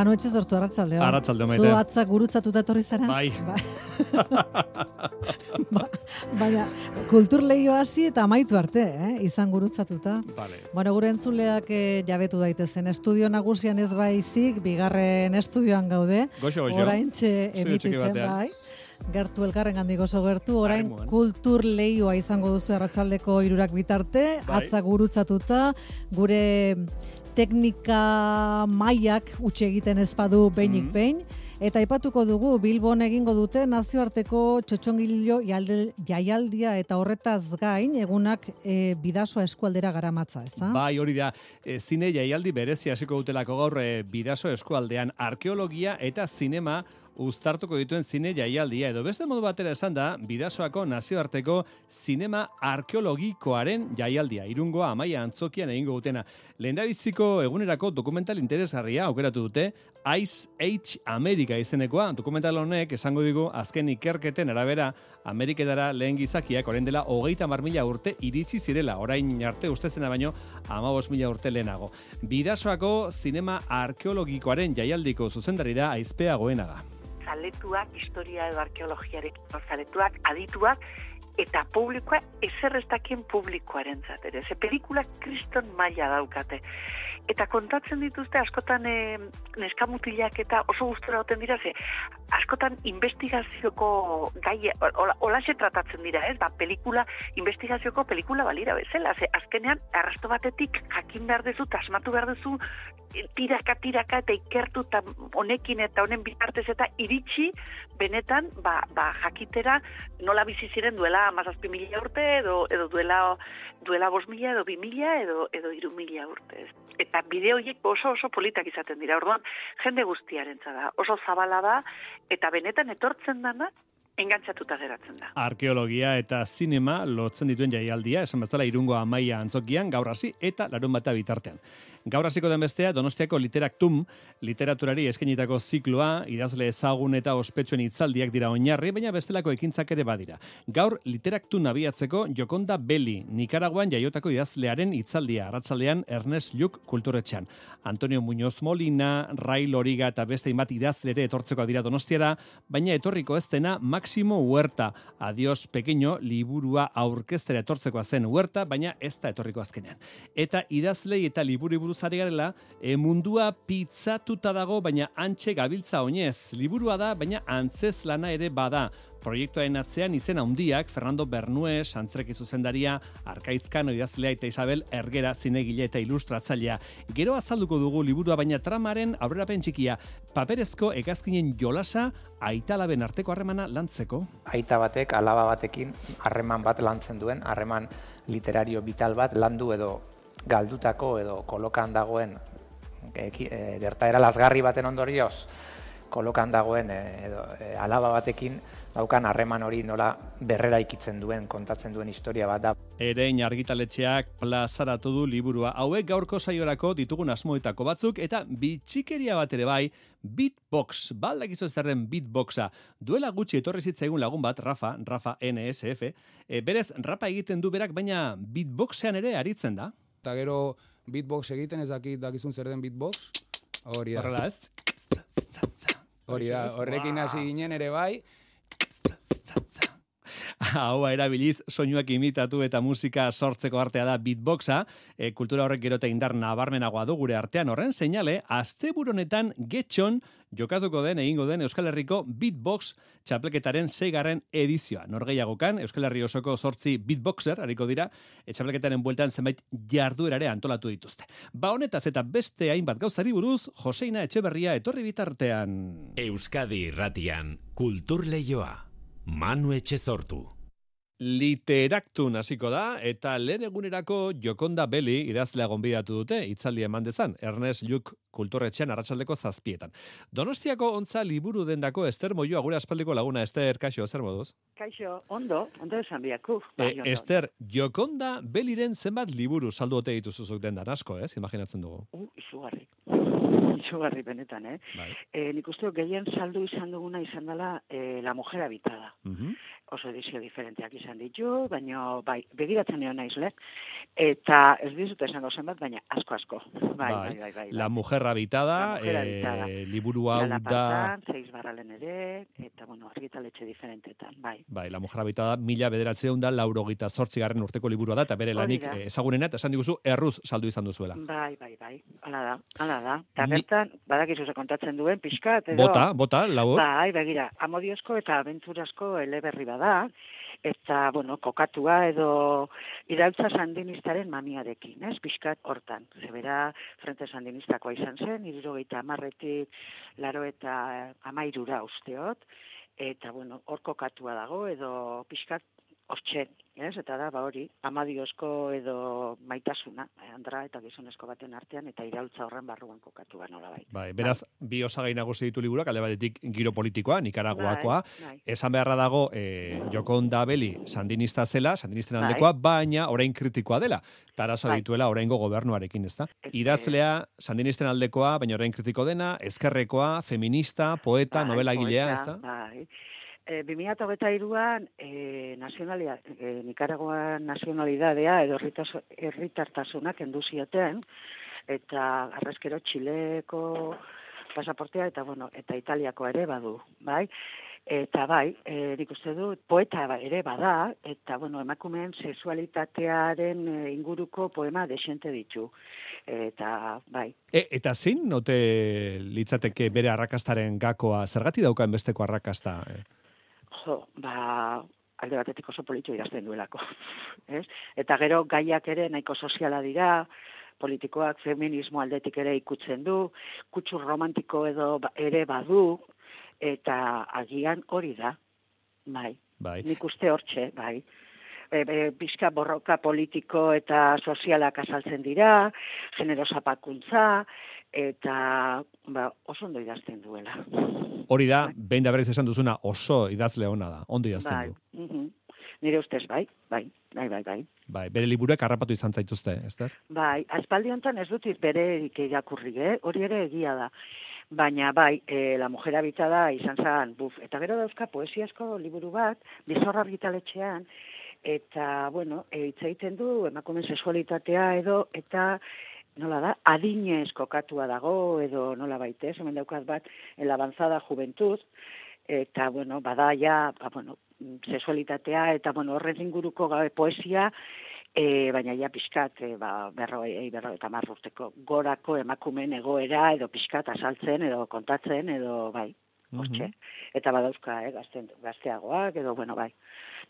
Manu etxe sortu arratzaldeo. Arratsaldeo, maite. Zu atzak gurutzatuta etorri zara? Bai. Ba, baina, kultur lehio hasi eta amaitu arte, eh? izan gurutzatuta. Vale. Bueno, gure entzuleak eh, jabetu daitezen. Estudio nagusian ez baizik, bigarren estudioan gaude. Goxo, goxo. Orain txe emititzen bai. Gertu elkarren gandik oso gertu, orain Harremuan. kultur lehioa izango duzu arratsaldeko irurak bitarte, Bai. atzak gurutzatuta, gure teknika mailak utxe egiten ez badu behinik Mhm. behin, Eta aipatuko dugu Bilbon egingo dute nazioarteko txotxongilo jaialde- jaialdia eta horretaz gain egunak e, bidasoa eskualdera garamatza, ezta? Bai, hori da, e, zine jaialdi berezi hasiko dutelako gaur e, bidaso eskualdean arkeologia eta zinema uztartuko dituen zine jaialdia edo beste modu batera esan da bidasoako nazioarteko zinema arkeologikoaren jaialdia irungoa amaia antzokian egingo dutena. Lehendabiziko egunerako dokumental interesgarria aukeratu dute Ice Age America izenekoa. Dokumental honek esango digu azken ikerketen arabera Ameriketara lehen gizakiak orain dela hogeita mar urte iritsi zirela, orain arte ustezena baino amabos mila urte lehenago. Bidasoako zinema arkeologikoaren jaialdiko zuzendarira aizpea goenaga. Zaletuak, historia edo arkeologiarekin zaletuak, adituak, eta publikoa ezer ez dakien publikoaren ere. Ze pelikulak kriston maila daukate. Eta kontatzen dituzte askotan e, neskamutilak eta oso gustora oten dira, ze askotan investigazioko gai, hola- holaxe tratatzen dira, ez? Ba, pelikula, investigazioko pelikula balira bezala, ze azkenean arrasto batetik jakin behar duzu, eta asmatu behar duzu, e, tiraka, tiraka, eta ikertu, eta honekin eta honen bitartez eta iritsi, benetan, ba, ba, jakitera nola bizi ziren duela amazazpi mila urte, edo, edo duela, duela bos mila, edo bi mila, edo, edo iru mila urte. Eta bideo horiek oso oso politak izaten dira, orduan, jende guztiarentza da, oso zabala da, eta benetan etortzen dana, engantzatuta geratzen da. Arkeologia eta zinema lotzen dituen jaialdia, esan bezala irungo amaia antzokian, gaur hasi eta larun bata bitartean. Gaur hasiko den bestea, Donostiako Literaktum, literaturari eskenitako zikloa, idazle ezagun eta ospetsuen hitzaldiak dira oinarri, baina bestelako ekintzak ere badira. Gaur Literaktun abiatzeko Jokonda Beli, Nikaraguan jaiotako idazlearen hitzaldia, arratsaldean Ernest Lluc kulturetxean. Antonio Muñoz Molina, Rai Loriga eta beste imat idazle ere etortzeko dira Donostiara, baina etorriko ez dena Maximo Huerta, Adios Pequeño liburua aurkeztera etortzekoa zen Huerta, baina ez da etorriko azkenean. Eta idazlei eta liburu buruz ari garela, e, mundua pizzatuta dago, baina antxe gabiltza oinez. Liburua da, baina antzez lana ere bada. Proiektuaren atzean izen handiak Fernando Bernue, Santzreki zuzendaria, Arkaizkano idazlea eta Isabel Ergera zinegile eta ilustratzailea. Gero azalduko dugu liburua baina tramaren aurrerapen txikia, paperezko egazkinen jolasa aitalaben arteko harremana lantzeko. aita batek alaba batekin harreman bat lantzen duen, harreman literario vital bat landu edo galdutako edo kolokan dagoen eki- e, gertaera lazgarri baten ondorioz kolokan dagoen e, edo e, alaba batekin daukan harreman hori nola berrera ikitzen duen, kontatzen duen historia bat da. Erein argitaletxeak plazaratu du liburua. Hauek gaurko saiorako ditugun asmoetako batzuk eta bitxikeria bat ere bai, beatbox, baldakizu ez zer den beatboxa. Duela gutxi etorri zitzaigun lagun bat, Rafa, Rafa NSF, e, berez rapa egiten du berak, baina beatboxean ere aritzen da. Eta gero beatbox egiten ez dakit dakizun zer den beatbox. Hori da. Horrela ez? Hori da. Horrekin hasi ginen ere bai. Hau erabiliz soinuak imitatu eta musika sortzeko artea da beatboxa, e, kultura horrek gerote indar nabarmenagoa du gure artean horren seinale, asteburu honetan getxon jokatuko den egingo den Euskal Herriko beatbox txapleketaren seigarren edizioa. Norgeiagokan Euskal Herri osoko sortzi beatboxer hariko dira, e, txapleketaren bueltan zenbait jarduerare antolatu dituzte. Ba honetaz eta beste hainbat gauzari buruz, Joseina Etxeberria etorri bitartean. Euskadi irratian kultur leioa. Manu etxe sortu. Literaktun hasiko da, eta lehen egunerako Jokonda Beli idazlea gonbidatu dute, itzaldi eman dezan, Ernest Luk kulturretxean arratsaldeko zazpietan. Donostiako ontza liburu dendako Ester Moioa gure aspaldiko laguna, Ester, kaixo, zer moduz? Kaixo, ondo, ondo esan biaku. E, Ester, Jokonda Beliren zenbat liburu saldu ote dituzuzuk dendan, asko, ez? Imaginatzen dugu. Uh, izugarri. Izugarri benetan, eh? Bai. E, nik uste gehien saldu izan duguna izan dela e, La Mujer Habitada. Mhm. Oso edizio diferenteak izan ditu, baina bai, begiratzen egon naiz leh. Eta ez dizut esango zenbat, baina asko asko. Bai, bai, bai. bai, La bai. Mujer Habitada, La Mujer eh, Habitada. liburu hau da... Seiz barralen ere, eta bueno, argitaletxe diferentetan, bai. Bai, La Mujer Habitada mila bederatzeun da laurogita zortzigarren urteko liburua da, eta bere lanik eh, ezagunena, eta esan diguzu, erruz saldu izan duzuela. Bai, bai, bai. Hala da, hala da. Eta Ni- bertan, badakizu ze kontatzen duen, pixkat, edo... Bota, bota, labur. Bai, begira, amodiozko eta abenturazko eleberri bada, eta, bueno, kokatua edo irautza sandinistaren mamiarekin, ez, pixkat hortan. Zebera, frente sandinistakoa izan zen, irurogeita amarretik, laro eta amairura usteot, eta, bueno, hor kokatua dago, edo pixkat hortxe, ez, eta da, ba hori, amadiozko edo maitasuna, eh, andra eta gizonezko baten artean, eta iraultza horren barruan kokatua nola bai. Bai, beraz, bi osagai nagusi ditu liburuak, alde batetik giro politikoa, Nikaraguakoa, Bai, bai. esan beharra dago eh, Jokonda Beli sandinista zela, sandinisten Bai. aldekoa, baina orain kritikoa dela. Tarazo Bai. dituela oraingo gobernuarekin, ezta? Idazlea sandinisten aldekoa, baina orain kritiko dena, ezkerrekoa, feminista, poeta, Bai, novela gilea, poeta, ezta? Bai. E, 2023an e, nazionalia, e, Nikaraguan nazionalidadea edo herritartasuna kendu zioten eta arrezkero Txileko pasaportea eta bueno, eta Italiakoa ere badu, bai? Eta bai, e, nik uste dut, poeta ere bada, eta bueno, emakumeen sexualitatearen e, inguruko poema desente ditu. Eta bai, E, eta zein note litzateke bere arrakastaren gakoa, zergati daukaen besteko arrakasta? eh? Jo, ba, alde batetik oso politiko idazten duelako. Ez? Eta gero gaiak ere nahiko soziala dira, politikoak feminismo aldetik ere ikutzen du, kutsu romantiko edo ba- ere badu, eta agian hori da, bai. Bai. Nik uste hortxe, bai. E, e, pixka borroka politiko eta sozialak azaltzen dira, genero zapakuntza, eta ba, oso ondo idazten duela. Hori da, behin da berriz esan duzuna oso idazle ona da, ondo idazten Bai. du. mhm. Nire ustez, bai, bai, bai, bai, bai. Bai, bere liburuek harrapatu izan zaituzte, Ester? Bai, aspaldi honetan ez dut bere irakurri, eh? hori ere egia da. Baina bai, e, La Mujer Habitada izan zan, buf, eta gero dauzka poesiasko liburu bat, bizorra argitaletxean, eta, bueno, e, egiten du emakumen sexualitatea edo, eta nola da, adinez kokatua dago, edo nola baite, hemen daukat bat, el avanzada juventud, eta, bueno, bada ja, ba, bueno, sexualitatea, eta, bueno, horren inguruko gabe poesia, e, baina ja pixkat, e, ba, berroi, berroi eta urteko gorako emakumeen egoera, edo pixkat azaltzen, edo kontatzen, edo, bai, hortxe. Eta badauzka, eh, gazten, gazteagoak, edo, bueno, bai.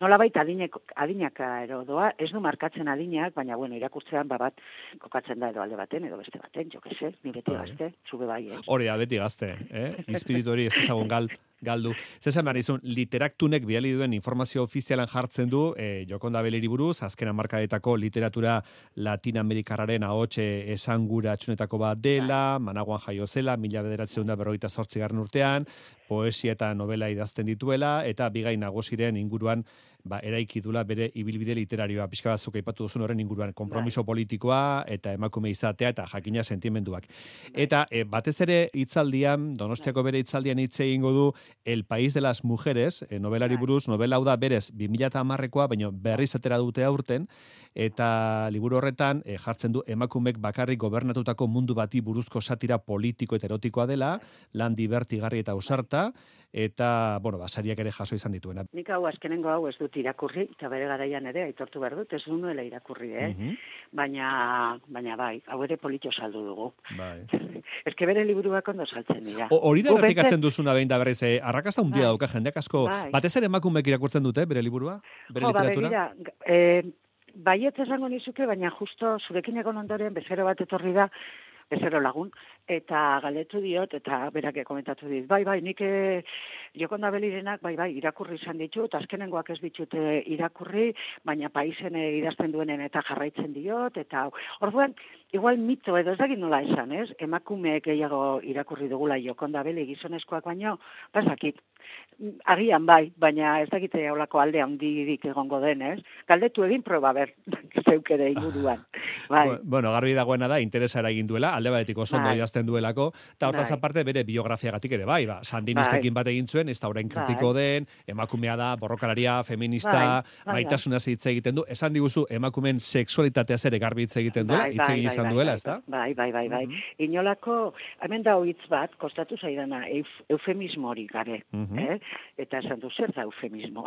Nola baita adineko, adinaka ero doa, ez du markatzen adinak, baina, bueno, irakurtzean, ba, bat, kokatzen da edo alde baten, edo beste baten, jo que se, ni beti Bai. gazte, zube bai, ez. Hori da, beti gazte, eh? Espiritu hori ez ezagun gal, galdu. Zesan behar izun, literaktunek bidali duen informazio ofizialan jartzen du, eh, Jokonda Beleri buruz, azken markadetako literatura Latinoamerikararen ahotxe esangura txunetako bat dela, managuan jaio zela, mila bederatzeun da berrogeita zortzigarren urtean, poesia eta novela idazten dituela, eta bigai nagusiren inguruan ba, eraiki dula bere ibilbide literarioa, pixka batzuk aipatu duzun horren inguruan, kompromiso politikoa eta emakume izatea eta jakina sentimenduak. Eta e, batez ere hitzaldian, Donostiako bere hitzaldian hitz egingo du El País de las Mujeres, e, novelari Bai. buruz, novela hau da berez 2010koa, baina berriz atera dute aurten eta liburu horretan e, jartzen du emakumek bakarrik gobernatutako mundu bati buruzko satira politiko eta erotikoa dela, lan divertigarri eta ausarta eta bueno, basariak ere jaso izan dituena. Nik hau azkenengo hau ez dut irakurri, eta bere garaian ere aitortu behar dut, ez nuela irakurri, eh? Mhm, Baina, baina bai, hau ere politio saldu dugu. bai. Ez que bere liburuak ondo saltzen dira. O- Hori da errepikatzen duzuna behin da berriz, eh, arrakasta hundia Bai. dauka jendeak asko, Bai. batez ere emakumeek irakurtzen dute bere liburua, bere Jo, ba, literatura. begira, g- eh, baiet esango nizuke, baina justo zurekin egon ondoren bezero bat etorri da, bezero lagun, eta galetu diot, eta berak komentatu dit, bai, bai, nik eh, Jokonda Belirenak, bai, bai, irakurri izan ditu, eta azkenengoak ez ditute irakurri, baina paisen eh, idazten duenen eta jarraitzen diot, eta orduan, igual mito edo ez dakit nola esan, ez? Emakumeek gehiago irakurri dugula Jokonda Beli gizonezkoak baino, bazakit, agian bai, baina ez dakite haulako alde handirik egongo den, ez? Galdetu egin proba ber, zeuk ere inguruan. Bai. Bu- Bueno, garbi dagoena da, interesa egin duela, alde batetik oso ondo Bai. idazten duelako, eta hortaz Bai. aparte bere biografiagatik ere bai, ba, sandinistekin bat egin zuen, ez da orain kritiko den, emakumea da, borrokalaria, feminista, Bai, bai, bai. maitasunaz hitz egiten du, esan diguzu, emakumen sexualitateaz ere garbi hitz egiten duela, Bai, hitz bai, egin bai, izan bai, duela, bai, ez da? Bai, bai, bai, bai. Inolako, hemen da hitz bat, kostatu zaidana, hori gabe, eh? Eta esan du, zer da eufemismo?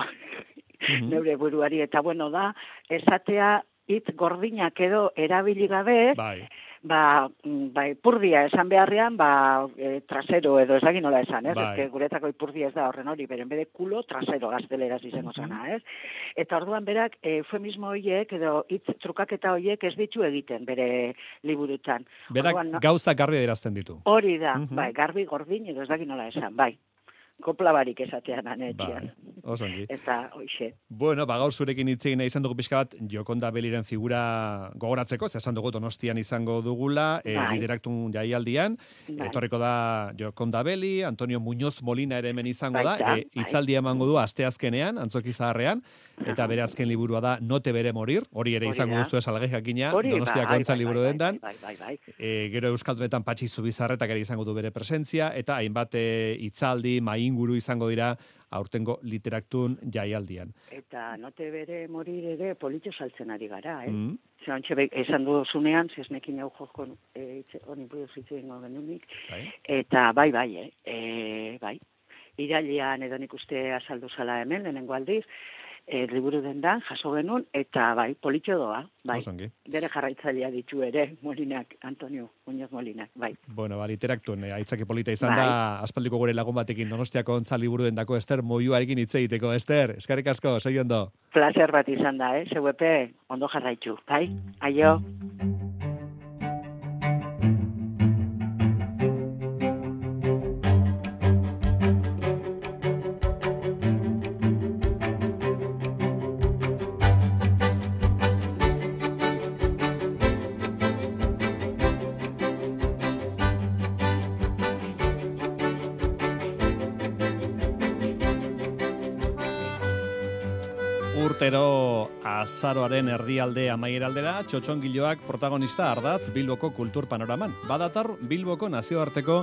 Mhm. Neure buruari, eta bueno da, esatea hitz gordinak edo erabili gabe, Bai, ba, ba, ipurdia esan beharrean, ba, e, trasero edo ez nola esan, ez? Bai. Ez que guretako ipurdia ez da horren hori, beren bere kulo trasero gazteleraz izango zana, ez? Eta orduan berak, eufemismo horiek edo hitz trukaketa horiek ez ditu egiten bere liburutan. berak Orduan, gauza garbi adierazten ditu. Hori da, Mhm. bai, garbi gordin edo ez nola esan, bai. Kopla barik esatean anetxian. Bai, oso ongi. Eta, hoxe, Bueno, ba, gaur zurekin hitz egin nahi izan dugu pixka bat, Jokonda Beliren figura gogoratzeko, ze esan dugu donostian izango dugula, e, Bai. lideraktun jaialdian, bai. etorriko da Jokonda Beli, Antonio Muñoz Molina ere hemen izango Baita, da, e, bai. hitzaldia emango du asteazkenean, antzoki zaharrean, eta bere azken liburua da Note bere morir, hori ere izango da. duzu esalgai jakina, Donostiako bai, antza bai, liburu bai, dendan, Bai, bai, bai. e, gero Euskaldunetan patxi zubizarretak ere izango du bere presentzia, eta hainbat e, hitzaldi, mainguru izango dira aurtengo literaktun jaialdian. Eta note bere morir ere politxo saltzen ari gara, eh? Mm. Ontxe be- esan duzunean, zesnekin hau joko e, honi buruz hitz genunik, Bai. eta bai, bai, eh? E, bai. Irailean edo nik uste azaldu zala hemen, lehenengo aldiz, e, liburu dendan, jaso genuen, eta bai, politxo doa, bai. Oso ongi. Bere jarraitzailea ditu ere, Molinak, Antonio Muñoz Molinak, bai. Bueno, ba, literaktun, eh, aitzaki polita izan Bai. da, aspaldiko gure lagun batekin donostiako ontza liburu dendako Ester Moiuarekin hitz egiteko, Ester, eskarrik asko, segi ondo. Placer bat izan da, eh? Zeuepe, ondo jarraitu, bai? Aio. Urtero azaroaren erdialde amaieraldera, txotxongiloak protagonista ardatz Bilboko kultur panoraman. Badator Bilboko nazioarteko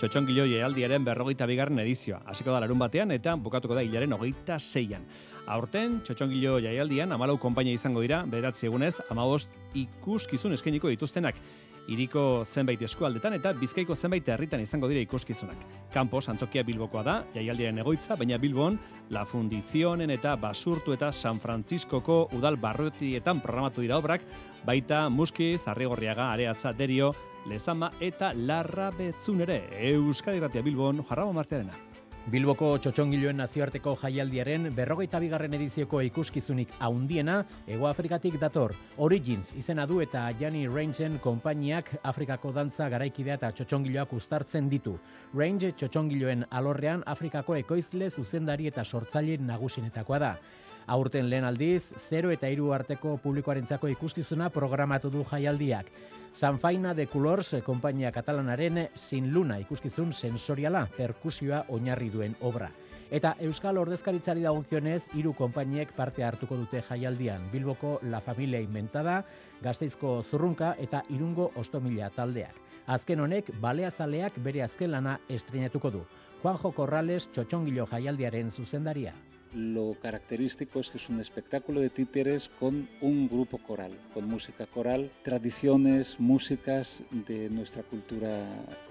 txotxongilo jaialdiaren berrogeita bigarren edizioa. Hasiko da larun batean eta bukatuko da hilaren hogeita zeian. Aurten, txotxongilo jaialdian, amalau konpainia izango dira, bederatzi egunez, amabost ikuskizun eskeniko dituztenak. Iriko zenbait eskualdetan eta bizkaiko zenbait herritan izango dira ikuskizunak. Campos antzokia Bilbokoa da, jaialdiaren egoitza, baina Bilbon La Fundizionen eta Basurtu eta San Franciscoko udal barrotietan programatu dira obrak, baita Muskiz, Arrigorriaga, Areatza, Derio, Lezama eta Larra Betzun ere. Euskadi Gratia Bilbon, jarrabo martearena. Bilboko txotxongiloen nazioarteko jaialdiaren berrogeita bigarren edizioko ikuskizunik haundiena Ego Afrikatik dator. Origins izena du eta Jani Rangeen konpainiak Afrikako dantza garaikidea eta txotxongiloak uztartzen ditu. Range txotxongiloen alorrean Afrikako ekoizle zuzendari eta sortzaile nagusinetakoa da. Aurten lehen aldiz, 0 eta 3 arteko publikoarentzako ikuskizuna programatu du jaialdiak. Sanfaina de Colors eh, konpainia katalanaren Sin Luna ikuskizun sensoriala perkusioa oinarri duen obra. Eta Euskal Ordezkaritzari dagokionez, hiru konpainiek parte hartuko dute jaialdian. Bilboko La Familia Inventada, Gasteizko Zurrunka eta Irungo Ostomila taldeak. Azken honek, baleazaleak bere azken lana estrenatuko du. Juanjo Corrales txotxongilo jaialdiaren zuzendaria. Lo característico es que es un espectáculo de títeres con un grupo coral, con música coral, tradiciones, músicas de nuestra cultura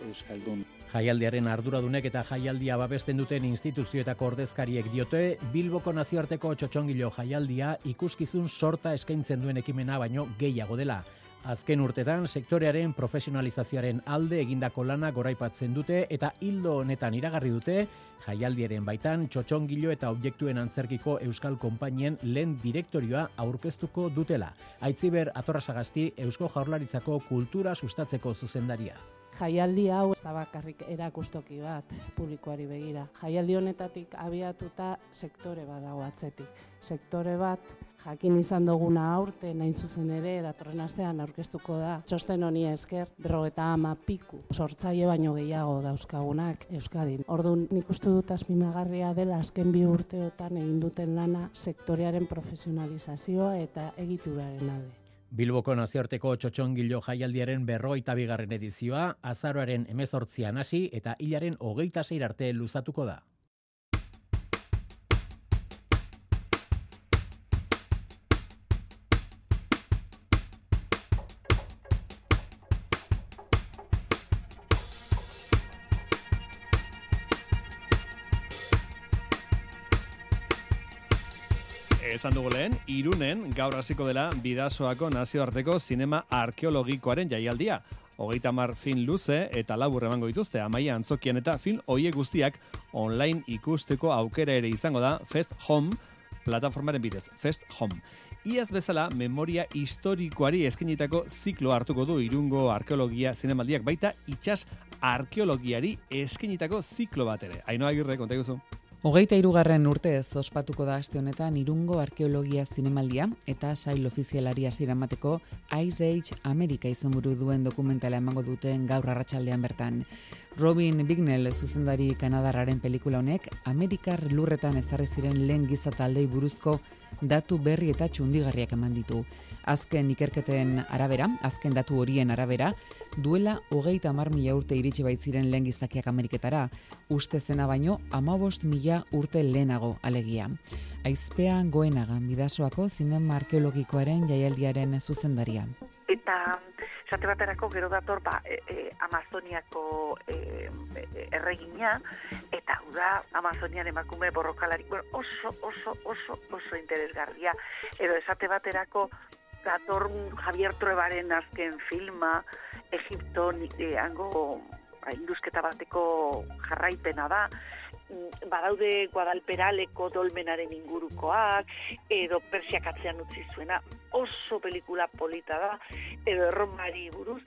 euskaldun. Jaialdiaren arduradunek eta jaialdia babesten duten instituzioetako ordezkariek diote, Bilboko nazioarteko txotxongilo jaialdia ikuskizun sorta eskaintzen duen ekimena baino gehiago dela. Azken urtetan sektorearen profesionalizazioaren alde egindako lana goraipatzen dute eta hildo honetan iragarri dute jaialdiaren baitan txotxongilo eta objektuen antzerkiko euskal konpainien lehen direktorioa aurkeztuko dutela. Aitziber Atorrasagasti Eusko Jaurlaritzako kultura sustatzeko zuzendaria. Jaialdi hau ez da bakarrik erakustoki bat publikoari begira. Jaialdi honetatik abiatuta sektore bat dago atzetik. Sektore bat jakin izan duguna aurte nain zuzen ere datorren astean aurkeztuko da. Txosten honi esker, berrogeta ama piku, sortzaile baino gehiago dauzkagunak Euskadin. Orduan nik uste dut azpimagarria dela azken bi urteotan egin duten lana sektorearen profesionalizazioa eta egituraren alde. Bilboko nazioarteko txotxongilo jaialdiaren berroita bigarren edizioa, azaroaren emezortzian hasi eta hilaren hogeita arte luzatuko da. Esan dugu lehen, irunen gaur hasiko dela bidasoako nazioarteko zinema arkeologikoaren jaialdia. Hogeita mar film luze eta labur emango dituzte amaia antzokian eta film hoie guztiak online ikusteko aukera ere izango da Fest Home plataformaren bidez, Fest Home. Iaz bezala, memoria historikoari eskenitako ziklo hartuko du irungo arkeologia zinemaldiak baita itxas arkeologiari eskenitako ziklo bat ere. Ainoa agirre, konta. Hogeita irugarren urtez ospatuko da aste honetan irungo arkeologia zinemaldia eta sail ofizialari hasiera emateko Ice Age America izenburu duen dokumentala emango duten gaur arratsaldean bertan. Robin Bignell zuzendari Kanadarraren pelikula honek Amerikar lurretan ezarri ziren lehen giza taldei buruzko datu berri eta txundigarriak eman ditu. Azken ikerketen arabera, azken datu horien arabera, duela hogeita mar mila urte iritsi baitziren lehen gizakiak Ameriketara, uste zena baino amabost mila urte lehenago alegia. Aizpean goenaga, bidasoako zinema arkeologikoaren jaialdiaren zuzendaria. Eta esate baterako gero dator ba, e, e, Amazoniako e, e, erregina, eta hau da Amazonian emakume borrokalari, bueno, oso, oso, oso, oso interesgarria. Edo esate baterako dator Javier Truebaren azken filma, Egipto, e, hango ba, induzketa bateko jarraipena da, mm, badaude Guadalperaleko dolmenaren ingurukoak, edo Persiak atzean utzi zuena, oso pelikula polita da, edo erromari buruz,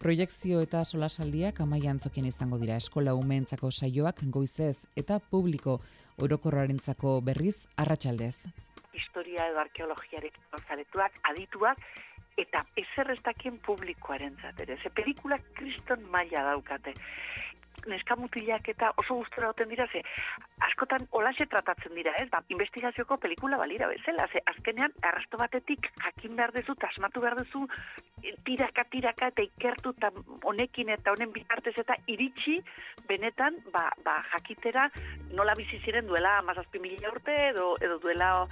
Proiekzio eta solasaldiak amaia antzokien izango dira. Eskola umeentzako saioak goizez eta publiko orokorrarentzako berriz arratsaldez. Historia edo arkeologiarekin zaretuak, adituak, eta eserrestakien publikoaren zatere. Ze pelikulak kriston maila daukate neska mutilak eta oso gustora oten dira, ze askotan olaxe tratatzen dira, ez? Ba, investigazioko pelikula balira bezala, ze azkenean arrasto batetik jakin behar dezu, asmatu behar dezu, tiraka, tiraka, eta ikertu eta honekin eta honen bitartez eta iritsi benetan, ba, ba jakitera nola bizi ziren duela amazazpi mila urte, edo, edo duela,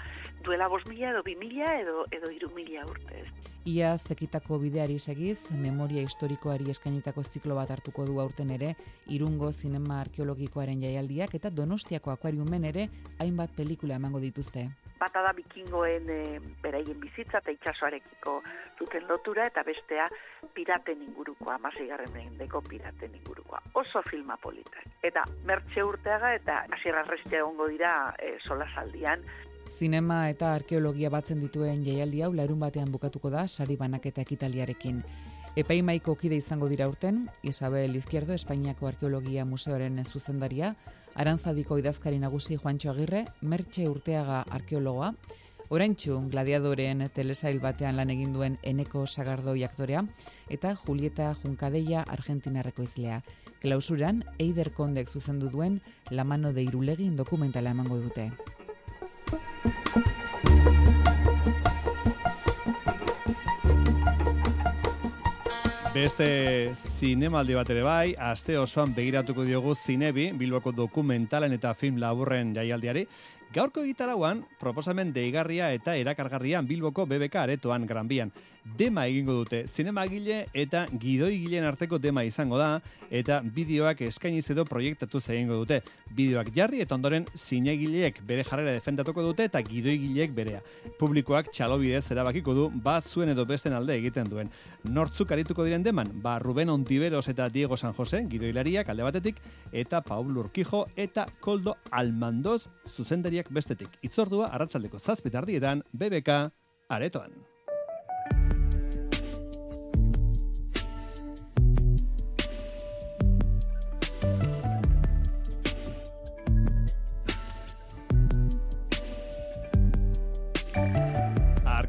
duela bos mila, edo bi mila, edo, edo iru mila urte, ez? Ia zekitako bideari segiz, memoria historikoari eskainitako ziklo bat hartuko du aurten ere, irungo zinema arkeologikoaren jaialdiak eta donostiako akuariumen ere hainbat pelikula emango dituzte. Bata da bikingoen e, beraien bizitza eta itxasoarekiko duten lotura eta bestea piraten ingurukoa, garren mendeko piraten ingurukoa. Oso filma politak. Eta mertxe urteaga eta asierra restea ongo dira e, solasaldian, Zinema eta arkeologia batzen dituen jaialdi hau larun batean bukatuko da sari banaketa ekitaliarekin. Epaimaiko kide izango dira urten, Isabel Izquierdo, Espainiako Arkeologia Museoaren zuzendaria, Arantzadiko idazkari nagusi Juancho Agirre, Mertxe Urteaga arkeologoa, Oraintxu, gladiadoren telesail batean lan egin duen Eneko Sagardo aktorea eta Julieta Junkadeia Argentinarreko izlea. Klausuran, Eider Kondek zuzendu duen La mano de Irulegin dokumentala emango dute. Beste zinemaldi bat ere bai, aste osoan begiratuko diogu zinebi, Bilboko dokumentalen eta film laburren jaialdiari, Gaurko gitarauan, proposamen deigarria eta erakargarrian Bilboko BBK aretoan granbian. Dema egingo dute, zinema gile eta gidoi gileen arteko dema izango da, eta bideoak eskainiz edo proiektatu egingo dute. Bideoak jarri eta ondoren zinegileek bere jarrera defendatuko dute eta gidoi gileek berea. Publikoak txalobidez erabakiko du bat zuen edo besten alde egiten duen. Nortzuk arituko diren deman, ba Ruben Ontiveros eta Diego San Jose, gidoilariak alde batetik, eta Paul Urquijo eta Koldo Almandoz zuzendari bestetik. Itzordua arratsaldeko zazpitardietan BBK aretoan.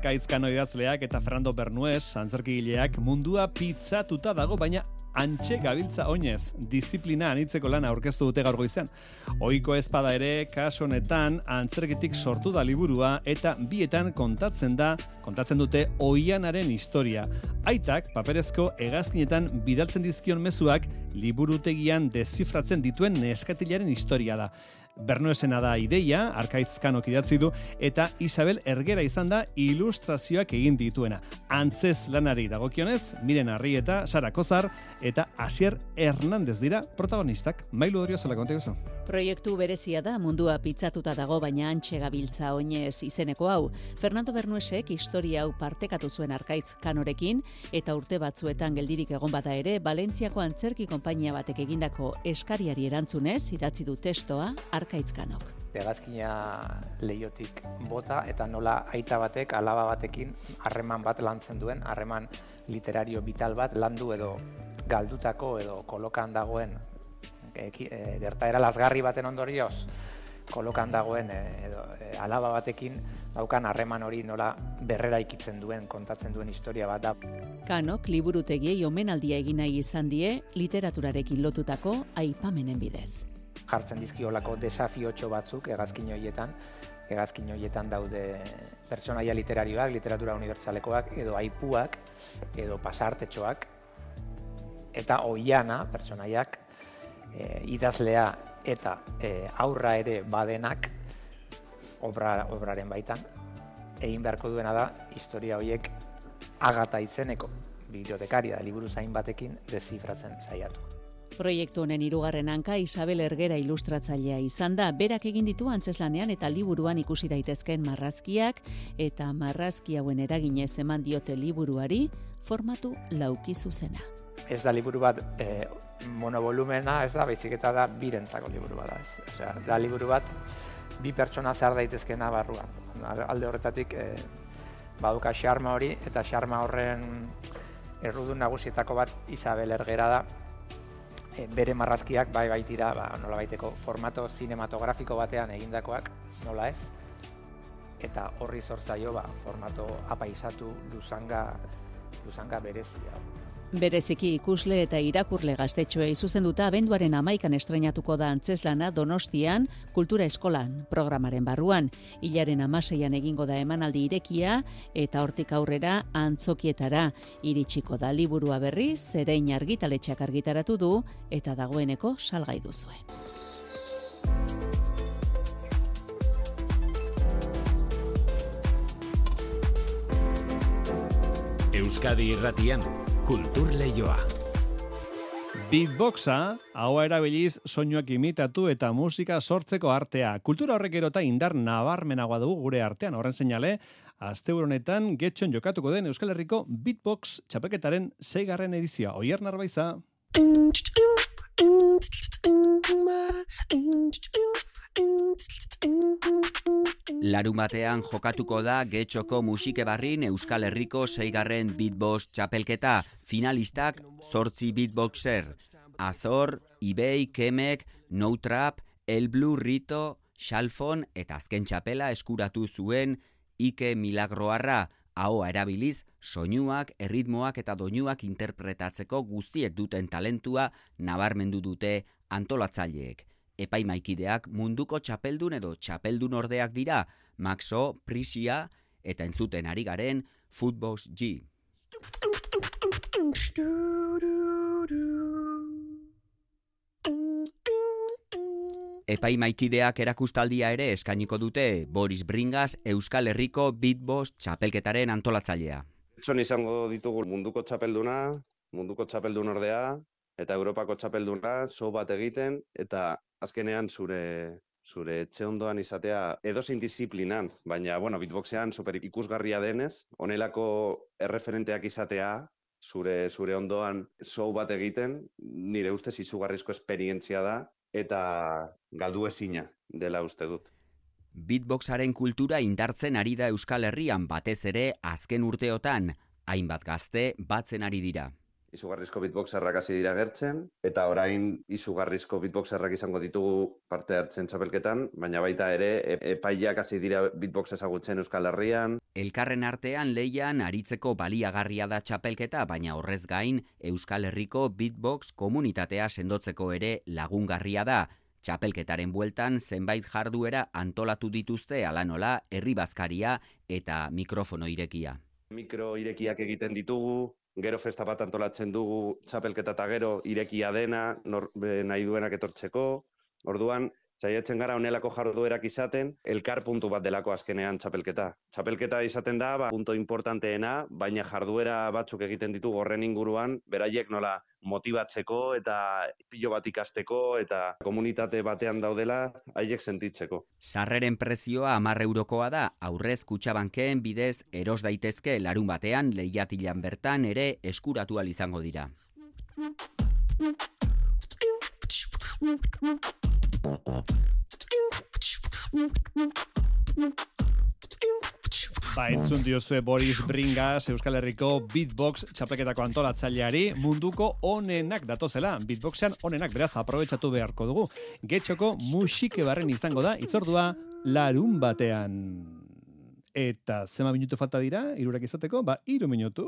Arkaitzkano idazleak eta Fernando Bernuez, antzerkigileak mundua pizzatuta dago, baina antxe gabiltza oinez, disiplina anitzeko lana aurkeztu dute gaur goizean. Oiko ezpada ere, kaso honetan, antzerkitik sortu da liburua eta bietan kontatzen da, kontatzen dute oianaren historia. Aitak, paperezko hegazkinetan bidaltzen dizkion mezuak, liburutegian dezifratzen dituen neskatilaren historia da. Bernuesena da ideia, arkaitzkanok idatzi du, eta Isabel Ergera izan da ilustrazioak egin dituena. Antzez lanari dagokionez, miren harri eta Sara Kozar, eta Asier Hernandez dira protagonistak. Mailu dorio zela kontegozo. Proiektu berezia da mundua pitzatuta dago baina antxe gabiltza oinez izeneko hau. Fernando Bernuesek historia hau partekatu zuen arkaitz kanorekin eta urte batzuetan geldirik egon bada ere, Valentziako antzerki konpainia batek egindako eskariari erantzunez idatzi du testoa arkaitzkanok. Hegazkina leiotik bota eta nola aita batek alaba batekin harreman bat lantzen duen, harreman literario vital bat landu edo galdutako edo kolokan dagoen e, gertaera lasgarri baten ondorioz kolokan dagoen e, edo e, alaba batekin daukan harreman hori nola berrera ikitzen duen, kontatzen duen historia bat da. Kanok liburutegiei omenaldia egin nahi izan die literaturarekin lotutako aipamenen bidez. Jartzen dizkiolako desafiotxo batzuk hegazkin hoietan, hegazkin hoietan daude pertsonaia literarioak, literatura unibertsalekoak, edo aipuak, edo pasartetxoak, eta oiana, pertsonaiak, e, idazlea eta e, aurra ere badenak obra, obraren baitan egin beharko duena da historia horiek agata izeneko. Bibliotekaria da liburu zain batekin dezifratzen saiatu. Proiektu honen hirugarren hanka Isabel Ergera ilustratzailea izan da, berak egin ditu antzeslanean eta liburuan ikusi daitezkeen marrazkiak eta marrazki hauen eraginez eman diote liburuari formatu lauki zuzena. Ez da liburu bat e, monovolumena ez da, baizik eta da birentzako liburu bat da. Ez. Osea, da liburu bat bi pertsona zehar daitezkena barruan. Alde horretatik e, baduka xarma hori eta xarma horren errudun nagusietako bat Isabel Ergera da. E, bere marrazkiak bai baitira, ba, nola baiteko formato cinematografiko batean egindakoak, nola ez? Eta horri zortzaio ba, formato apaisatu luzanga, luzanga berezia. Bereziki ikusle eta irakurle gaztetxoei zuzenduta abenduaren amaikan estrenatuko da antzeslana Donostian Kultura Eskolan programaren barruan. Ilaren amaseian egingo da emanaldi irekia eta hortik aurrera antzokietara iritsiko da liburua berriz, zerein argitaletxak argitaratu du eta dagoeneko salgai duzue. Euskadi irratian Kultur Leioa. Beatboxa, hau erabiliz soinuak imitatu eta musika sortzeko artea. Kultura horrek erota indar nabarmenagoa dugu gure artean. Horren seinale, azte honetan getxon jokatuko den Euskal Herriko Beatbox txapeketaren zeigarren edizioa. Oier narbaiza. Larun batean jokatuko da getxoko musike barrin Euskal Herriko zeigarren beatbox txapelketa. Finalistak zortzi beatboxer. Azor, Ibei, Kemek, No Trap, El Blue Rito, Xalfon eta azken txapela eskuratu zuen Ike Milagroarra, ahoa erabiliz, soinuak, erritmoak eta doinuak interpretatzeko guztiek duten talentua nabarmendu dute antolatzaileek epaimaikideak munduko txapeldun edo txapeldun ordeak dira, Maxo, Prisia eta entzuten ari garen Footbox G. Epaimaikideak erakustaldia ere eskainiko dute Boris Bringas Euskal Herriko Beatbox txapelketaren antolatzailea. Etxon izango ditugu munduko txapelduna, munduko txapeldun ordea, eta Europako txapelduna, so bat egiten, eta azkenean zure zure etxe ondoan izatea edozein disiplinan, baina bueno, beatboxean super ikusgarria denez, honelako erreferenteak izatea zure zure ondoan show bat egiten, nire ustez izugarrizko esperientzia da eta galdu ezina dela uste dut. Beatboxaren kultura indartzen ari da Euskal Herrian batez ere azken urteotan, hainbat gazte batzen ari dira. Izugarrizko beatboxerrak hasi dira gertzen, eta orain izugarrizko beatboxerrak izango ditugu parte hartzen txapelketan, baina baita ere e epaiak hasi dira beatbox ezagutzen Euskal Herrian. Elkarren artean leian aritzeko baliagarria da txapelketa, baina horrez gain Euskal Herriko beatbox komunitatea sendotzeko ere lagungarria da. Txapelketaren bueltan zenbait jarduera antolatu dituzte alanola herri bazkaria eta mikrofono irekia. Mikro irekiak egiten ditugu, gero festa bat antolatzen dugu txapelketa eta gero irekia dena, nor, nahi duenak etortzeko. Orduan, Zaiatzen gara honelako jarduerak izaten, elkar puntu bat delako azkenean txapelketa. Txapelketa izaten da, ba, punto importanteena, baina jarduera batzuk egiten ditu gorren inguruan, beraiek nola motibatzeko eta pilo bat ikasteko eta komunitate batean daudela haiek sentitzeko. Sarreren prezioa amarre eurokoa da, aurrez kutsabankeen bidez eros daitezke larun batean lehiatilan bertan ere eskuratu izango dira. Ba, entzun diozue Boris Bringas, Euskal Herriko beatbox txapelketako antolatzaileari munduko onenak datozela. Beatboxean onenak beraz aprobetsatu beharko dugu. Getxoko musike barren izango da, itzordua larun batean. Eta zema minutu falta dira, irurak izateko, ba, iru minutu.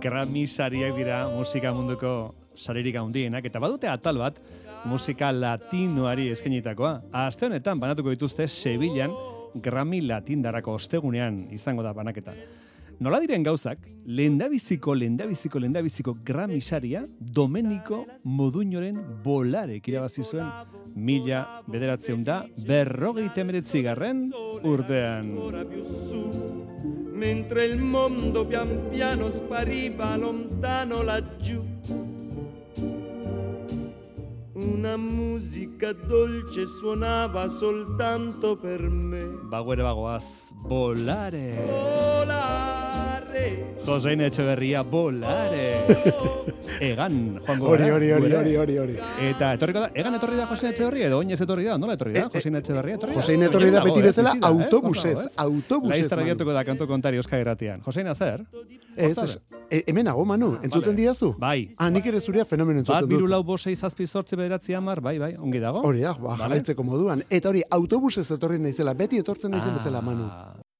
Grammy sariak dira musika munduko saririk handienak eta badute atal bat musika latinoari eskenitakoa. Aste honetan banatuko dituzte Sevillan Grammy Latindarako ostegunean izango da banaketa. Nola diren gauzak, lendabiziko, lendabiziko, lendabiziko Grammy saria Domenico Moduñoren bolarek irabazi zuen mila bederatzen da berrogeite garren urtean. Mentre il mondo pian piano spariva lontano laggiù. Una musica dolce suonava soltanto per me. Baguere bagoaz, volare Volare Josein Etxeberria, volare Egan, joango Hori, hori, hori, hori, hori, hori. Eta etorriko da, egan etorri da Josein Etxeberria edo oinez etorri da, nola etorri da? Josein Etxeberria etorri da? Josein etorri da beti bezala autobusez, autobusez, Laiztara Manu. gertuko da kanto kontari Euskal Herratian. Josein Azer? Ez, ez, e, hemen hago, Manu, entzuten vale. diazu? Bai. Ah, nik ere zurea fenomeno Bat, entzuten biru dut. lau bosei zazpi zortzi bederatzi amar, bai, bai, ongi dago. Hori da, ba, Vale. jarraitzeko moduan. Eta hori, autobusez etorri naizela, beti etortzen naizen bezala, Manu.